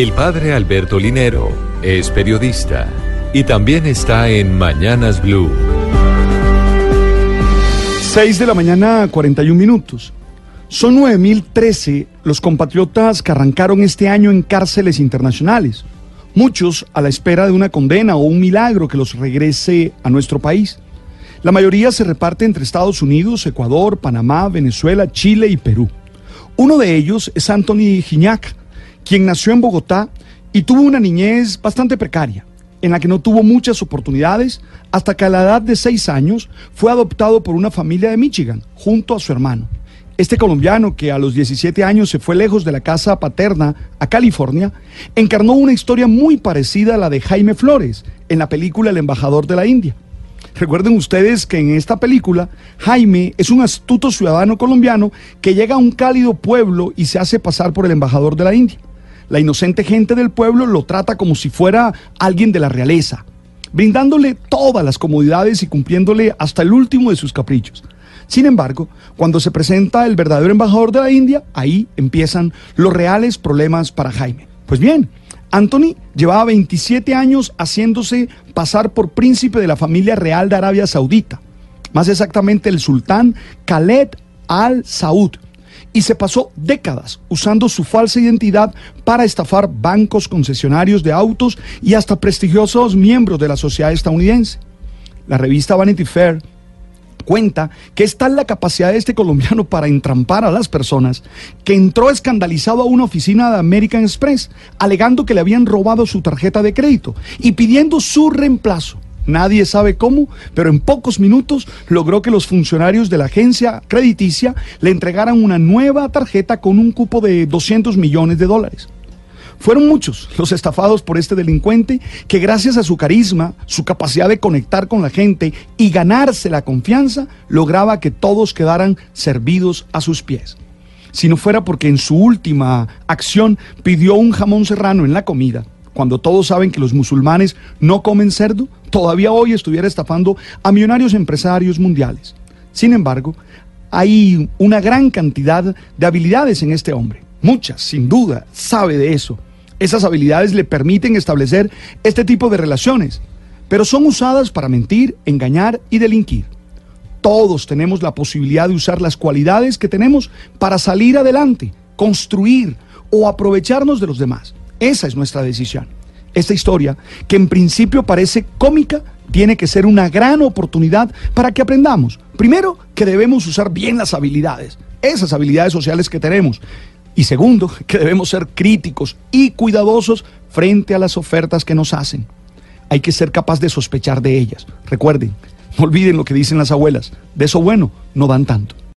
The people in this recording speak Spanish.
El padre Alberto Linero es periodista y también está en Mañanas Blue. 6 de la mañana, 41 minutos. Son 9.013 los compatriotas que arrancaron este año en cárceles internacionales, muchos a la espera de una condena o un milagro que los regrese a nuestro país. La mayoría se reparte entre Estados Unidos, Ecuador, Panamá, Venezuela, Chile y Perú. Uno de ellos es Anthony Gignac, quien nació en Bogotá y tuvo una niñez bastante precaria, en la que no tuvo muchas oportunidades hasta que a la edad de seis años fue adoptado por una familia de Michigan, junto a su hermano. Este colombiano, que a los 17 años se fue lejos de la casa paterna a California, encarnó una historia muy parecida a la de Jaime Flores en la película El embajador de la India. Recuerden ustedes que en esta película Jaime es un astuto ciudadano colombiano que llega a un cálido pueblo y se hace pasar por el embajador de la India. La inocente gente del pueblo lo trata como si fuera alguien de la realeza, brindándole todas las comodidades y cumpliéndole hasta el último de sus caprichos. Sin embargo, cuando se presenta el verdadero embajador de la India, ahí empiezan los reales problemas para Jaime. Pues bien, Anthony llevaba 27 años haciéndose pasar por príncipe de la familia real de Arabia Saudita, más exactamente el sultán Khaled al Saud, y se pasó décadas usando su falsa identidad para estafar bancos concesionarios de autos y hasta prestigiosos miembros de la sociedad estadounidense. La revista Vanity Fair cuenta que es tal la capacidad de este colombiano para entrampar a las personas que entró escandalizado a una oficina de American Express alegando que le habían robado su tarjeta de crédito y pidiendo su reemplazo. Nadie sabe cómo, pero en pocos minutos logró que los funcionarios de la agencia crediticia le entregaran una nueva tarjeta con un cupo de 200 millones de dólares. Fueron muchos los estafados por este delincuente que gracias a su carisma, su capacidad de conectar con la gente y ganarse la confianza, lograba que todos quedaran servidos a sus pies. Si no fuera porque en su última acción pidió un jamón serrano en la comida, cuando todos saben que los musulmanes no comen cerdo, todavía hoy estuviera estafando a millonarios empresarios mundiales. Sin embargo, hay una gran cantidad de habilidades en este hombre. Muchas, sin duda, sabe de eso. Esas habilidades le permiten establecer este tipo de relaciones, pero son usadas para mentir, engañar y delinquir. Todos tenemos la posibilidad de usar las cualidades que tenemos para salir adelante, construir o aprovecharnos de los demás. Esa es nuestra decisión. Esta historia, que en principio parece cómica, tiene que ser una gran oportunidad para que aprendamos. Primero, que debemos usar bien las habilidades, esas habilidades sociales que tenemos, y segundo, que debemos ser críticos y cuidadosos frente a las ofertas que nos hacen. Hay que ser capaz de sospechar de ellas. Recuerden, no olviden lo que dicen las abuelas, de eso bueno no dan tanto.